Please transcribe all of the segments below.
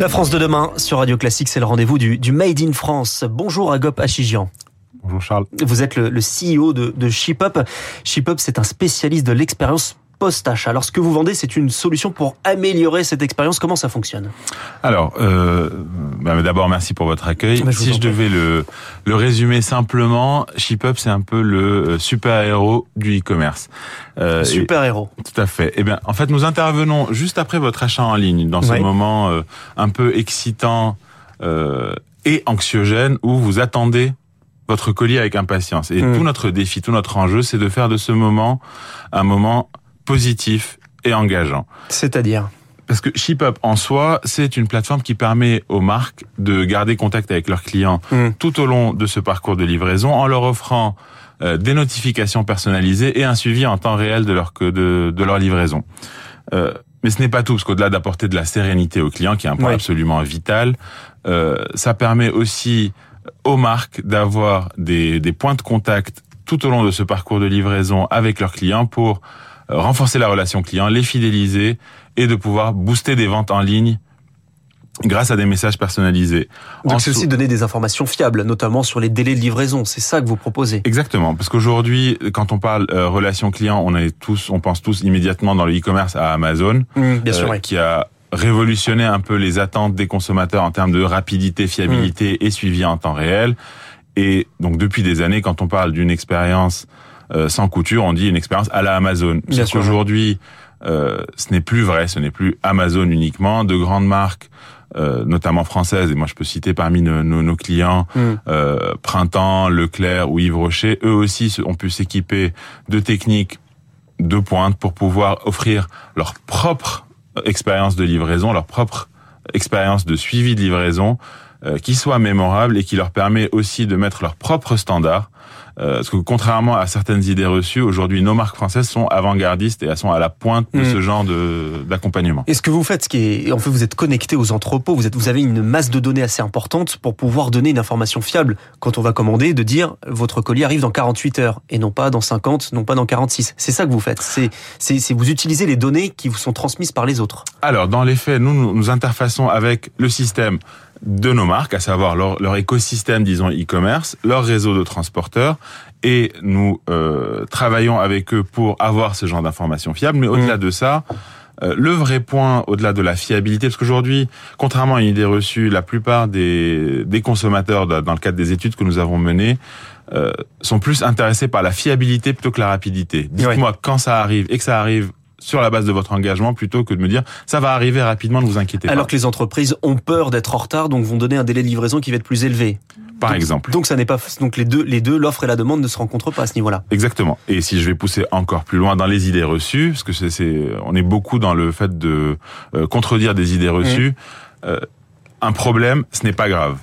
La France de demain sur Radio Classique, c'est le rendez-vous du, du, Made in France. Bonjour Agop Achigian. Bonjour Charles. Vous êtes le, le CEO de, de ShipUp. ShipUp, c'est un spécialiste de l'expérience post-achat. Alors, ce que vous vendez, c'est une solution pour améliorer cette expérience. Comment ça fonctionne? Alors, euh, bah, d'abord, merci pour votre accueil. Bah, je si je devais le, le résumer simplement, ShipUp, c'est un peu le euh, super-héros du e-commerce. Euh, super-héros. Tout à fait. Eh bien, en fait, nous intervenons juste après votre achat en ligne, dans ce moment euh, un peu excitant euh, et anxiogène, où vous attendez votre colis avec impatience. Et mmh. tout notre défi, tout notre enjeu, c'est de faire de ce moment un moment positif et engageant. C'est-à-dire parce que ShipUp en soi, c'est une plateforme qui permet aux marques de garder contact avec leurs clients mm. tout au long de ce parcours de livraison en leur offrant euh, des notifications personnalisées et un suivi en temps réel de leur de, de leur livraison. Euh, mais ce n'est pas tout, parce qu'au-delà d'apporter de la sérénité aux clients, qui est un point absolument vital, euh, ça permet aussi aux marques d'avoir des, des points de contact tout au long de ce parcours de livraison avec leurs clients pour renforcer la relation client, les fidéliser et de pouvoir booster des ventes en ligne grâce à des messages personnalisés. Donc c'est aussi donner des informations fiables, notamment sur les délais de livraison. C'est ça que vous proposez. Exactement, parce qu'aujourd'hui, quand on parle euh, relation client, on est tous, on pense tous immédiatement dans le e-commerce à Amazon, mmh, bien sûr, euh, qui a révolutionné un peu les attentes des consommateurs en termes de rapidité, fiabilité mmh. et suivi en temps réel. Et donc depuis des années, quand on parle d'une expérience euh, sans couture, on dit une expérience à la Amazon. Sauf qu'aujourd'hui, euh, ce n'est plus vrai, ce n'est plus Amazon uniquement. De grandes marques, euh, notamment françaises, et moi je peux citer parmi nos, nos, clients, mm. euh, Printemps, Leclerc ou Yves Rocher, eux aussi ont pu s'équiper de techniques de pointe pour pouvoir offrir leur propre expérience de livraison, leur propre expérience de suivi de livraison, euh, qui soit mémorable et qui leur permet aussi de mettre leurs propres standards euh, parce que contrairement à certaines idées reçues, aujourd'hui, nos marques françaises sont avant-gardistes et elles sont à la pointe de mm. ce genre d'accompagnement. Et ce que vous faites, ce qui est, en fait, vous êtes connecté aux entrepôts, vous êtes, vous avez une masse de données assez importante pour pouvoir donner une information fiable quand on va commander, de dire votre colis arrive dans 48 heures et non pas dans 50, non pas dans 46. C'est ça que vous faites. C'est, c'est, vous utilisez les données qui vous sont transmises par les autres. Alors, dans les faits, nous, nous interfaçons avec le système de nos marques, à savoir leur, leur écosystème, disons, e-commerce, leur réseau de transporteurs, et nous euh, travaillons avec eux pour avoir ce genre d'informations fiables. Mais au-delà mmh. de ça, euh, le vrai point, au-delà de la fiabilité, parce qu'aujourd'hui, contrairement à une idée reçue, la plupart des, des consommateurs, dans le cadre des études que nous avons menées, euh, sont plus intéressés par la fiabilité plutôt que la rapidité. Dites-moi quand ça arrive et que ça arrive sur la base de votre engagement plutôt que de me dire ça va arriver rapidement, ne vous inquiétez pas. Alors que les entreprises ont peur d'être en retard, donc vont donner un délai de livraison qui va être plus élevé. Par exemple. Donc ça n'est pas donc les deux les deux l'offre et la demande ne se rencontrent pas à ce niveau-là. Exactement. Et si je vais pousser encore plus loin dans les idées reçues, parce que c'est on est beaucoup dans le fait de euh, contredire des idées reçues. Mmh. Euh, un problème, ce n'est pas grave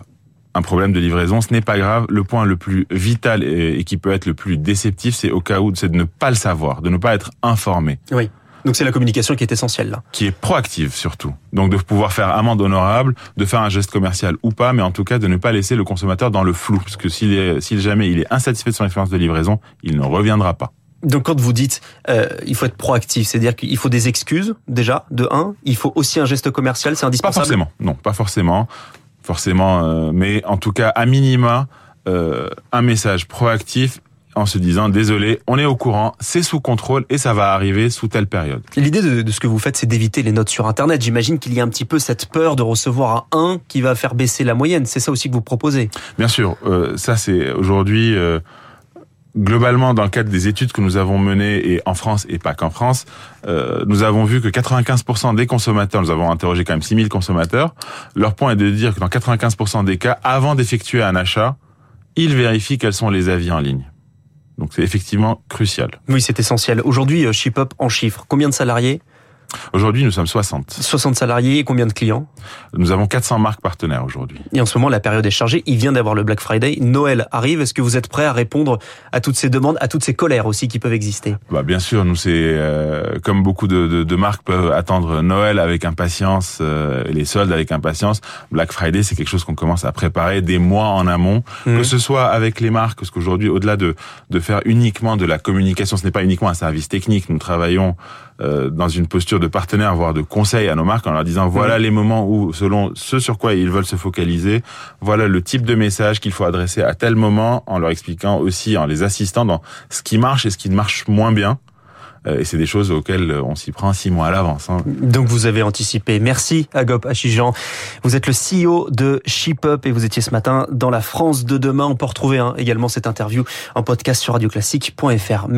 un problème de livraison, ce n'est pas grave. Le point le plus vital et, et qui peut être le plus déceptif, c'est au cas où, c'est de ne pas le savoir, de ne pas être informé. Oui. Donc c'est la communication qui est essentielle là. Qui est proactive surtout. Donc de pouvoir faire amende honorable, de faire un geste commercial ou pas, mais en tout cas de ne pas laisser le consommateur dans le flou. Parce que s'il jamais il est insatisfait de son expérience de livraison, il ne reviendra pas. Donc quand vous dites euh, il faut être proactif, c'est-à-dire qu'il faut des excuses déjà de un, il faut aussi un geste commercial, c'est indispensable? Pas forcément, non, pas forcément, forcément, euh, mais en tout cas à minima euh, un message proactif en se disant désolé, on est au courant, c'est sous contrôle et ça va arriver sous telle période. L'idée de, ce que vous faites, c'est d'éviter les notes sur Internet. J'imagine qu'il y a un petit peu cette peur de recevoir un 1 qui va faire baisser la moyenne. C'est ça aussi que vous proposez? Bien sûr, euh, ça c'est aujourd'hui. Euh, globalement, dans le cadre des études que nous avons menées, et en France et pas qu'en France, euh, nous avons vu que 95% des consommateurs, nous avons interrogé quand même 6000 consommateurs, leur point est de dire que dans 95% des cas, avant d'effectuer un achat, ils vérifient quels sont les avis en ligne. Donc c'est effectivement crucial. Oui, c'est essentiel. Aujourd'hui, euh, ShipUp en chiffres, combien de salariés Aujourd'hui, nous sommes 60. 60 salariés et combien de clients? Nous avons 400 marques partenaires aujourd'hui. Et en ce moment, la période est chargée. Il vient d'avoir le Black Friday. Noël arrive. Est-ce que vous êtes prêt à répondre à toutes ces demandes, à toutes ces colères aussi qui peuvent exister? Bah, Bien sûr, nous, c'est euh, comme beaucoup de, de, de, marques peuvent attendre Noël avec impatience, euh, les soldes avec impatience. Black Friday, c'est quelque chose qu'on commence à préparer des mois en amont, mmh. que ce soit avec les marques, parce qu'aujourd'hui, au-delà de, de faire uniquement de la communication, ce n'est pas uniquement un service technique. Nous travaillons euh, dans une posture de partenaire, voire de conseil à nos marques, en leur disant voilà les moments où, selon ce sur quoi ils veulent se focaliser, voilà le type de message qu'il faut adresser à tel moment, en leur expliquant aussi, en les assistant dans ce qui marche et ce qui ne marche moins bien. Euh, et c'est des choses auxquelles on s'y prend six mois à l'avance. Hein. Donc vous avez anticipé. Merci Agop Achijan. Vous êtes le CEO de ShipUp et vous étiez ce matin dans la France de demain. On peut retrouver hein, également cette interview en podcast sur radioclassique.fr. Merci.